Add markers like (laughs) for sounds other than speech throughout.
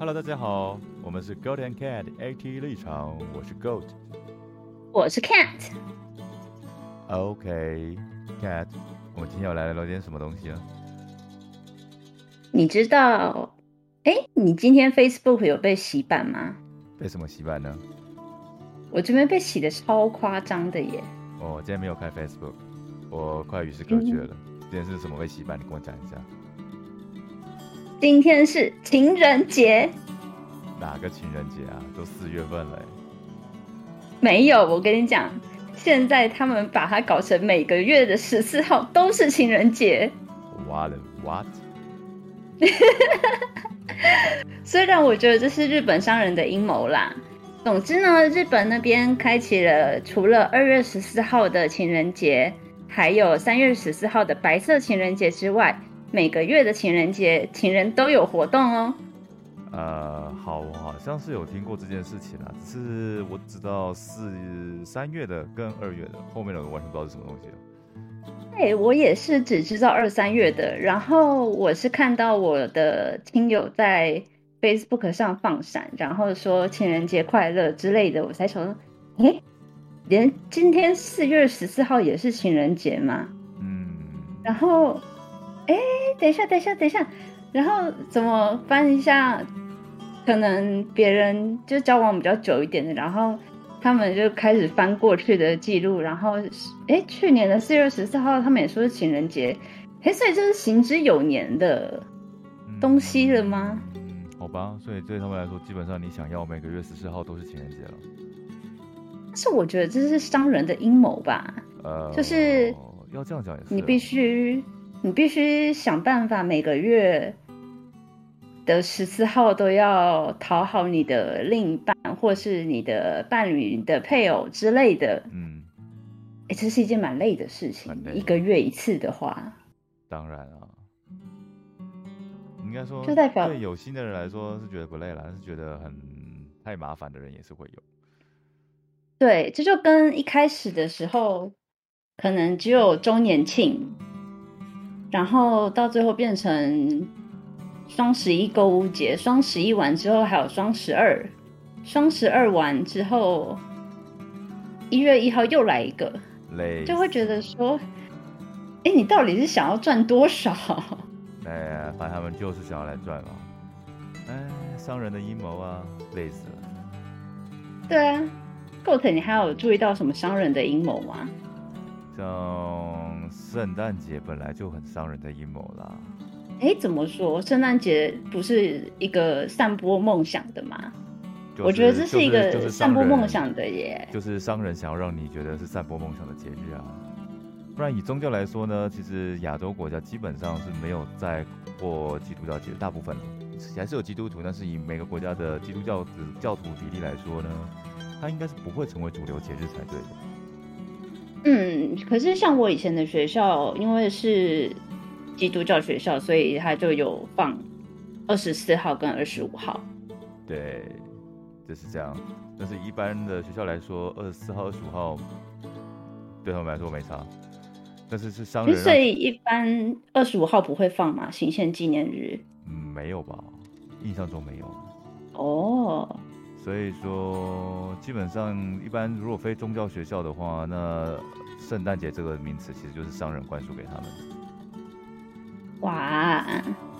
Hello，大家好，我们是 Goat and Cat AT 立场，我是 Goat。我是 Cat。OK，Cat，我们今天要来聊点什么东西呢？你知道，哎，你今天 Facebook 有被洗版吗？被什么洗版呢？我这边被洗的超夸张的耶！哦，今天没有开 Facebook，我快与世隔绝了。今天是什么被洗版？你跟我讲一下。今天是情人节，哪个情人节啊？都四月份了耶。没有，我跟你讲，现在他们把它搞成每个月的十四号都是情人节。哇了，what？(laughs) 虽然我觉得这是日本商人的阴谋啦。总之呢，日本那边开启了除了二月十四号的情人节，还有三月十四号的白色情人节之外，每个月的情人节，情人都有活动哦。呃，好，我好像是有听过这件事情啊，只是我知道是三月的跟二月的，后面的我完全不知道是什么东西了。对，我也是只知道二三月的，然后我是看到我的亲友在 Facebook 上放闪，然后说情人节快乐之类的，我才想说，诶，连今天四月十四号也是情人节吗？嗯，然后，哎，等一下，等一下，等一下，然后怎么翻一下？可能别人就交往比较久一点的，然后他们就开始翻过去的记录，然后，哎，去年的四月十四号，他们也说是情人节，哎，所以这是行之有年的东西了吗？嗯，好吧，所以对他们来说，基本上你想要每个月十四号都是情人节了。但是我觉得这是商人的阴谋吧，呃，就是要这样讲也是，你必须，你必须想办法每个月。的十四号都要讨好你的另一半，或是你的伴侣、你的配偶之类的。嗯，哎，这是一件蛮累的事情。一个月一次的话，当然啊，应该说就代表对有心的人来说是觉得不累了，但是觉得很太麻烦的人也是会有。对，这就跟一开始的时候可能只有周年庆，然后到最后变成。双十一购物节，双十一完之后还有双十二，双十二完之后，一月一号又来一个，就会觉得说，哎，你到底是想要赚多少？(laughs) 哎，反正他们就是想要来赚嘛。哎，商人的阴谋啊，累死了。对啊，Goat，你还有注意到什么商人的阴谋吗？像圣诞节本来就很伤人的阴谋啦。哎，怎么说？圣诞节不是一个散播梦想的吗？就是、我觉得这是一个散播梦想的耶。就是商人想要让你觉得是散播梦想的节日啊。不然以宗教来说呢，其实亚洲国家基本上是没有在过基督教节，大部分还是有基督徒，但是以每个国家的基督教教徒比例来说呢，它应该是不会成为主流节日才对的。嗯，可是像我以前的学校，因为是。基督教学校，所以他就有放二十四号跟二十五号。对，就是这样。但是一般的学校来说，二十四号、二十五号对他们来说没差。但是是商人，所以一般二十五号不会放嘛？行宪纪念日？嗯，没有吧？印象中没有。哦。所以说，基本上一般如果非宗教学校的话，那圣诞节这个名词其实就是商人灌输给他们的。哇，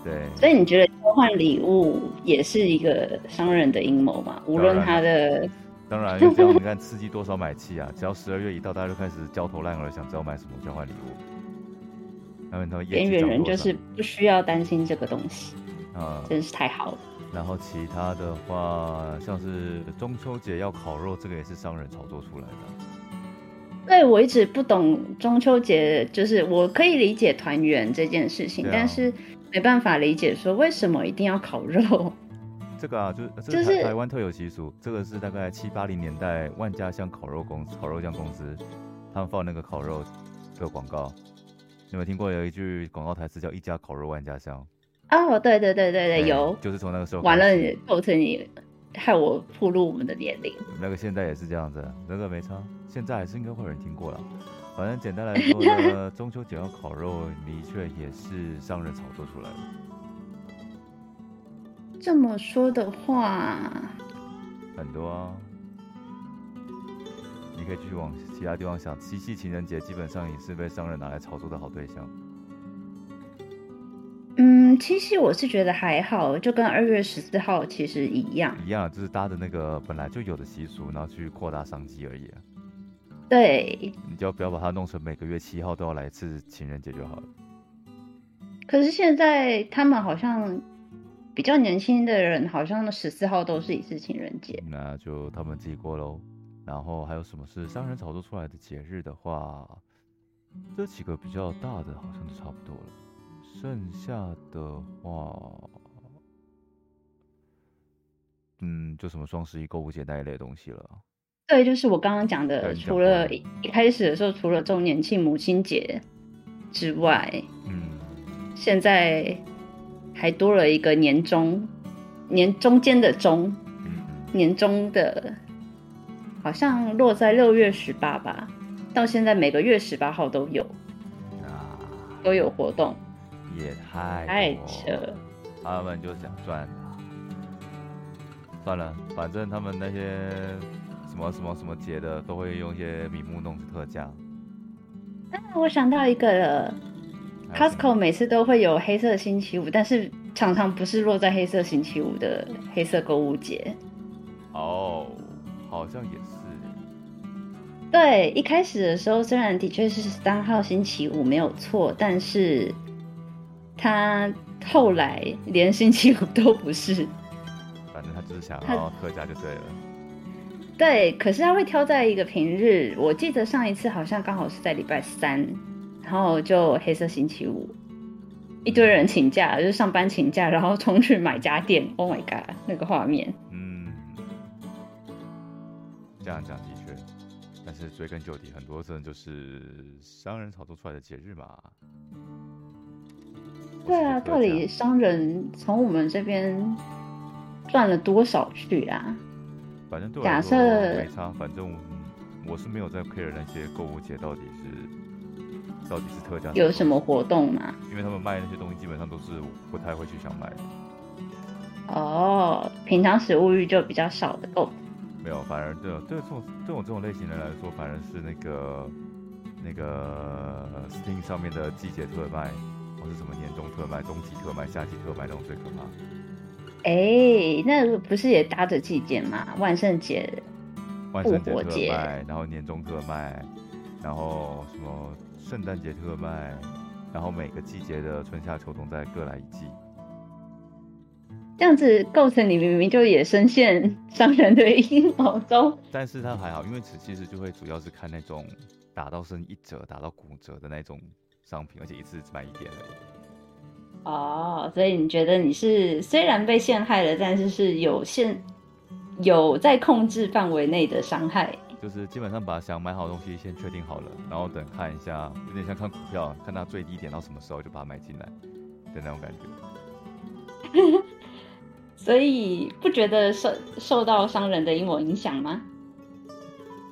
对，所以你觉得交换礼物也是一个商人的阴谋嘛？无论他的，当然，这样你看刺激多少买气啊！(laughs) 只要十二月一到，大家就开始焦头烂额，想知道买什么交换礼物。他们他 (laughs) 边缘人就是不需要担心这个东西啊，真是太好了。然后其他的话，像是中秋节要烤肉，这个也是商人炒作出来的。对，我一直不懂中秋节，就是我可以理解团圆这件事情，啊、但是没办法理解说为什么一定要烤肉。这个啊，就就是台湾特有习俗，这个是大概七八零年代万家香烤肉公司、烤肉酱公司，他们放那个烤肉的广告。你有没有听过有一句广告台词叫“一家烤肉万家香”？哦，对对对对对，有，就是从那个时候。完了，构成你害我暴露我们的年龄。那个现在也是这样子，那个没差。现在还是应该会有人听过了。反正简单来说呢，中秋节要烤肉，的确也是商人炒作出来的。这么说的话，很多啊。你可以继续往其他地方想，七夕情人节基本上也是被商人拿来炒作的好对象。嗯，七夕我是觉得还好，就跟二月十四号其实一样。一样，就是搭的那个本来就有的习俗，然后去扩大商机而已。对。你就不要把它弄成每个月七号都要来一次情人节就好了。可是现在他们好像比较年轻的人，好像十四号都是一次情人节。那就他们自己过喽。然后还有什么是商人炒作出来的节日的话，这几个比较大的好像就差不多了。剩下的话，嗯，就什么双十一购物节那一类东西了。对，就是我刚刚讲的，除了一开始的时候，除了周年庆、母亲节之外，嗯，现在还多了一个年终，年中间的中，年终的，好像落在六月十八吧，到现在每个月十八号都有，都有活动。也太太扯，他们就想赚算了，反正他们那些什么什么什么节的，都会用一些名目弄特价。啊，我想到一个了，Costco 每次都会有黑色星期五，但是常常不是落在黑色星期五的黑色购物节。哦，好像也是。对，一开始的时候虽然的确是三号星期五没有错，但是。他后来连星期五都不是，反正他只是想要特价就对了。对，可是他会挑在一个平日。我记得上一次好像刚好是在礼拜三，然后就黑色星期五，一堆人请假，就是上班请假，然后冲去买家电。Oh my god，那个画面。嗯，这样讲的确，但是追根究底，很多真的就是商人炒作出来的节日嘛。对啊，到底商人从我们这边赚了多少去啊？反正假设没差，反正我是没有在 care 那些购物节到底是到底是特价有什么活动吗？因为他们卖那些东西基本上都是不太会去想买的。哦，平常食物欲就比较少的购。没有，反而对对这种这种这种类型的来说，反而是那个那个 Steam 上面的季节特卖。或是什么年终特卖、冬季特卖、夏季特卖那种最可怕。哎，那不是也搭着季节嘛？万圣节、万圣节特卖，然后年终特卖，然后什么圣诞节特卖，然后每个季节的春夏秋冬再各来一季。这样子构成你明明就也深陷商人的阴谋中。但是它还好，因为此其实就会主要是看那种打到剩一折、打到骨折的那种。商品，而且一次只买一点而已。哦，所以你觉得你是虽然被陷害了，但是是有限、有在控制范围内的伤害。就是基本上把想买好东西先确定好了，然后等看一下，有点像看股票，看它最低点到什么时候就把它买进来的那种感觉。(laughs) 所以不觉得受受到商人的阴谋影响吗？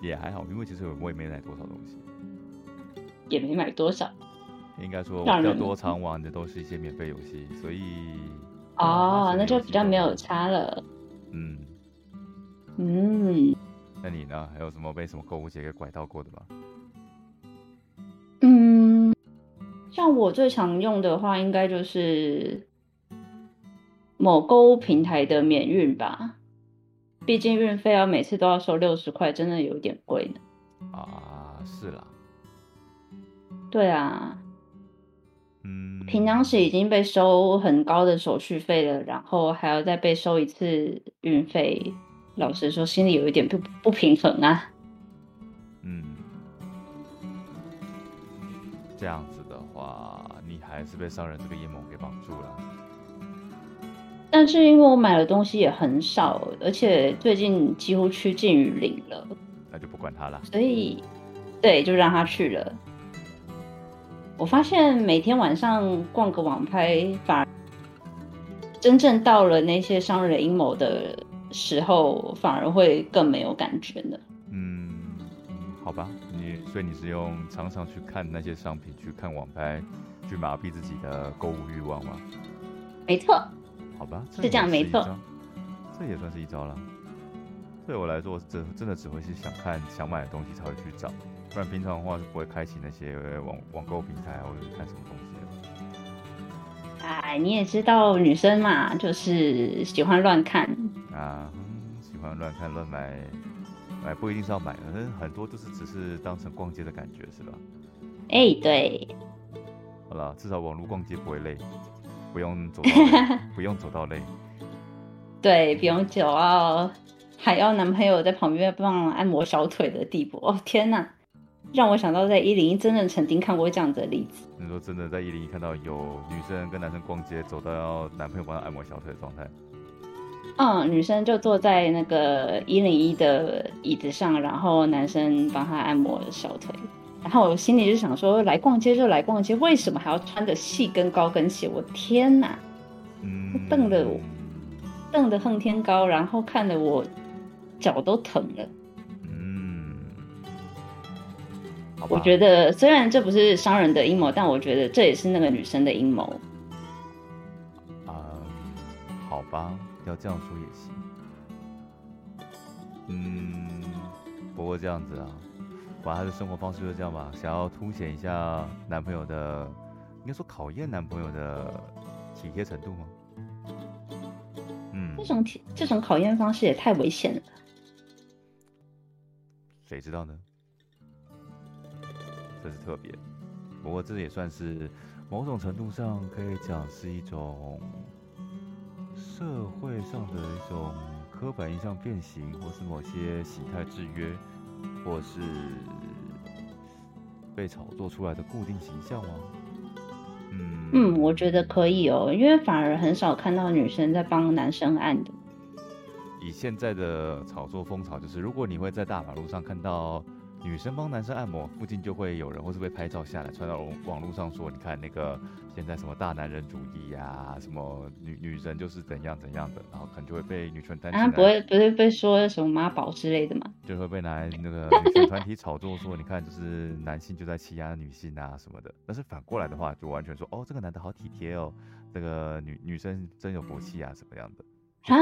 也还好，因为其实我也没买多少东西，也没买多少。应该说比较多常玩的都是一些免费游戏，所以哦，那就比较没有差了。嗯嗯，那你呢？还有什么被什么购物节给拐到过的吗？嗯，像我最常用的话，应该就是某购物平台的免运吧。毕竟运费要每次都要收六十块，真的有点贵呢。啊，是啦。对啊。平常时已经被收很高的手续费了，然后还要再被收一次运费，老实说，心里有一点不不平衡啊。嗯，这样子的话，你还是被商人这个阴谋给绑住了。但是因为我买的东西也很少，而且最近几乎趋近于零了，那就不管他了。所以，对，就让他去了。我发现每天晚上逛个网拍，反而真正到了那些商人阴谋的时候，反而会更没有感觉呢。嗯，好吧，你所以你是用常常去看那些商品，去看网拍，去麻痹自己的购物欲望吗？没错。好吧，是这样没错，这也算是一招了。对我来说，真真的只会是想看想买的东西才会去找，不然平常的话是不会开启那些网网购平台啊，或者是看什么东西的。哎，你也知道女生嘛，就是喜欢乱看。啊，嗯喜欢乱看乱买，买不一定是要买的，但是很多就是只是当成逛街的感觉，是吧？哎，对，好了，至少网络逛街不会累，不用走到，(laughs) 不用走到累。对，不用久哦还要男朋友在旁边帮忙按摩小腿的地步。哦，天哪，让我想到在一零一真的曾经看过这样子的例子。你说真的，在一零一看到有女生跟男生逛街，走到要男朋友帮她按摩小腿的状态，嗯，女生就坐在那个一零一的椅子上，然后男生帮她按摩小腿。然后我心里就想说，来逛街就来逛街，为什么还要穿着细跟高跟鞋？我天哪，嗯，瞪得我瞪得恨天高，然后看得我脚都疼了。我觉得虽然这不是商人的阴谋，但我觉得这也是那个女生的阴谋。啊、好吧，要这样说也行。嗯，不过这样子啊，反正他的生活方式就这样吧，想要凸显一下男朋友的，应该说考验男朋友的体贴程度吗？嗯这，种体这种考验方式也太危险了。谁知道呢？这是特别，不过这也算是某种程度上可以讲是一种社会上的一种刻板印象变形，或是某些形态制约，或是被炒作出来的固定形象吗？嗯嗯，我觉得可以哦，因为反而很少看到女生在帮男生按的。以现在的炒作风潮，就是如果你会在大马路上看到女生帮男生按摩，附近就会有人或是被拍照下来传到网网络上说，你看那个现在什么大男人主义呀、什么女女人就是怎样怎样的，然后可能就会被女权团体啊，不会不会被说什么妈宝之类的吗？就会被拿来那个女权团体炒作说，你看就是男性就在欺压女性啊什么的。但是反过来的话，就完全说哦，这个男的好体贴哦，这个女女生真有福气啊，什么样的。啊，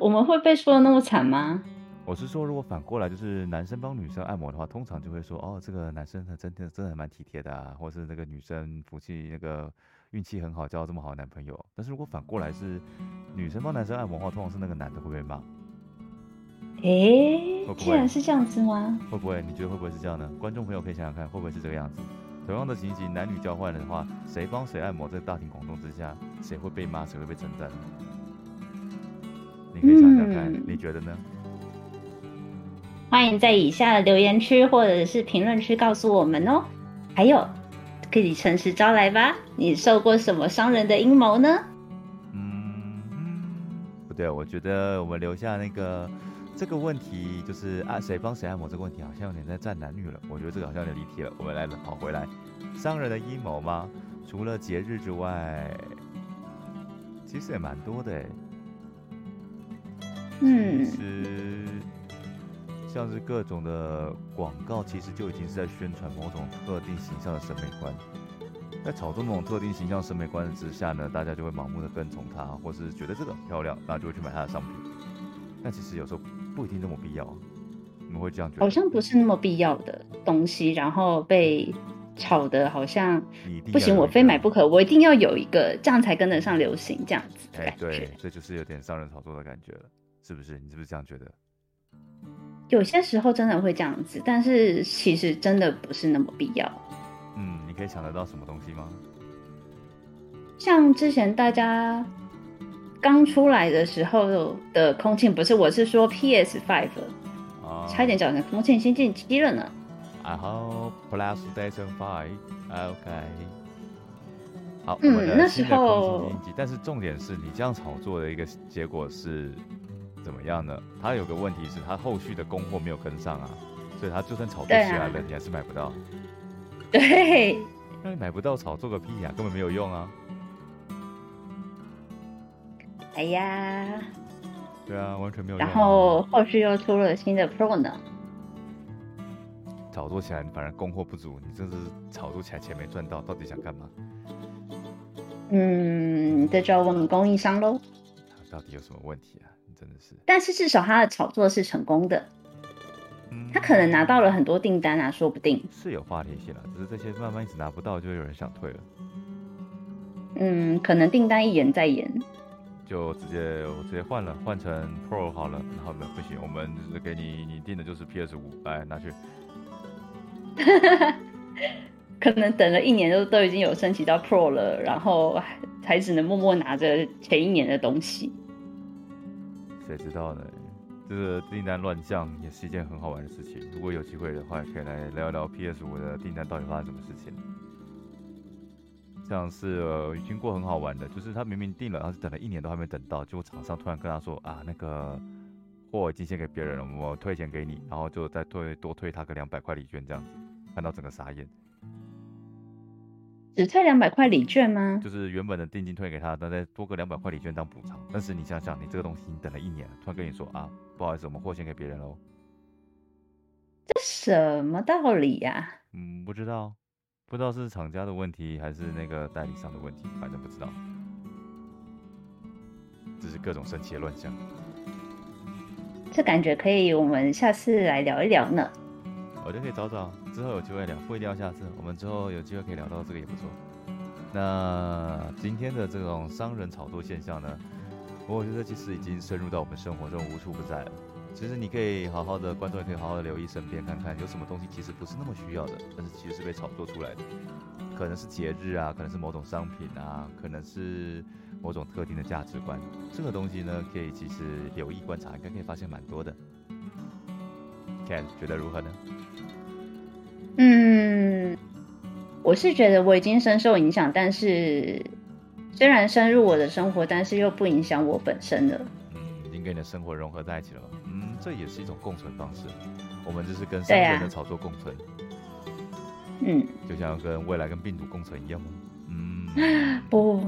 我们会被说的那么惨吗？我是说，如果反过来就是男生帮女生按摩的话，通常就会说，哦，这个男生他真的真的蛮体贴的啊，或是那个女生福气那个运气很好，交到这么好的男朋友。但是如果反过来是女生帮男生按摩的话，通常是那个男的会被骂，诶会，不会然是这样子吗？会不会？你觉得会不会是这样呢？观众朋友可以想想看，会不会是这个样子？同样的情形，男女交换的话，谁帮谁按摩，在大庭广众之下，谁会被骂，谁会被称赞？你可以想想看，嗯你觉得呢？欢迎在以下的留言区或者是评论区告诉我们哦。还有，可以诚实招来吧？你受过什么伤人的阴谋呢？嗯，不对，我觉得我们留下那个这个问题，就是啊谁帮谁按摩这个问题，好像有点在站男女了。我觉得这个好像有点离题了。我们来跑回来，(laughs) 商人的阴谋吗？除了节日之外，其实也蛮多的哎。嗯其实像是各种的广告，其实就已经是在宣传某种特定形象的审美观。在炒作某种特定形象审美观之下呢，大家就会盲目的跟从它，或是觉得这个很漂亮，然后就会去买它的商品。但其实有时候不一定那么必要啊，你们会这样觉得？好像不是那么必要的东西，然后被炒的好像不行，我非买不可，我一定要有一个，这样才跟得上流行，这样子的哎，感觉。对，这就是有点商人炒作的感觉了，是不是？你是不是这样觉得？有些时候真的会这样子，但是其实真的不是那么必要。嗯，你可以想得到什么东西吗？像之前大家刚出来的时候的空气，不是，我是说 PS Five，啊，差一点讲成空气新进机了呢。I hope PlayStation Five。OK。好，嗯那时候但是重点是你这样炒作的一个结果是怎么样呢？他有个问题是，他后续的供货没有跟上啊，所以他就算炒作起来了，你还是买不到。对，那你买不到，炒作个屁呀、根本没有用啊。哎呀，对啊，完全没有用、啊。然后后续又出了新的 Pro 呢。炒作起来，反而供货不足，你真是炒作起来钱没赚到，到底想干嘛？嗯，这就要问供应商喽。到底有什么问题啊？真的是。但是至少他的炒作是成功的，嗯他可能拿到了很多订单啊，说不定。是有话题性了，只是这些慢慢一直拿不到，就会有人想退了，嗯，可能订单一延再延。就直接我直接换了，换成 Pro 好了。然后呢，不行，我们就是给你你定的就是 PS 五，来拿去。(laughs) 可能等了一年都都已经有升级到 Pro 了，然后还还只能默默拿着前一年的东西。谁知道呢？这个订单乱象也是一件很好玩的事情。如果有机会的话，可以来聊一聊 PS 五的订单到底发生什么事情。像是、呃、经过很好玩的，就是他明明订了，然后是等了一年都还没等到，结果厂商突然跟他说啊，那个货已经先给别人了，我退钱给你，然后就再退多退他个两百块礼券这样子，看到整个傻眼。只退两百块礼券吗？就是原本的定金退给他，但再多个两百块礼券当补偿。但是你想想，你这个东西你等了一年了，突然跟你说啊，不好意思，我们货先给别人喽。这什么道理呀、嗯，不知道，不知道是厂家的问题还是那个代理商的问题，反正不知道。这是各种神奇的乱象。这感觉可以，我们下次来聊一聊呢。我觉得可以找找，之后有机会聊，不一定要下次，我们之后有机会可以聊到这个也不错。那今天的这种商人炒作现象呢，我觉得其实已经深入到我们生活中无处不在了。其实你可以好好的观众也可以好好的留意身边，看看有什么东西其实不是那么需要的，但是其实是被炒作出来的。可能是节日啊，可能是某种商品啊，可能是某种特定的价值观。这个东西呢，可以其实留意观察，应该可以发现蛮多的。Ken 觉得如何呢？我是觉得我已经深受影响，但是虽然深入我的生活，但是又不影响我本身了。嗯，已经跟你的生活融合在一起了。嗯，这也是一种共存方式。我们就是跟商对啊人的炒作共存，嗯，就像跟未来跟病毒共存一样吗？嗯，(laughs) 不，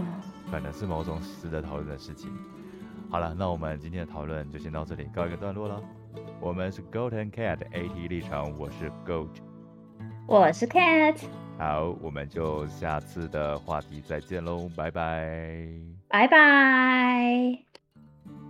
可能是某种值得讨论的事情。好了，那我们今天的讨论就先到这里，告一个段落了。我们是 Goat and Cat AT 立场，我是 Goat。我是 Cat，好，我们就下次的话题再见喽，拜拜。拜拜。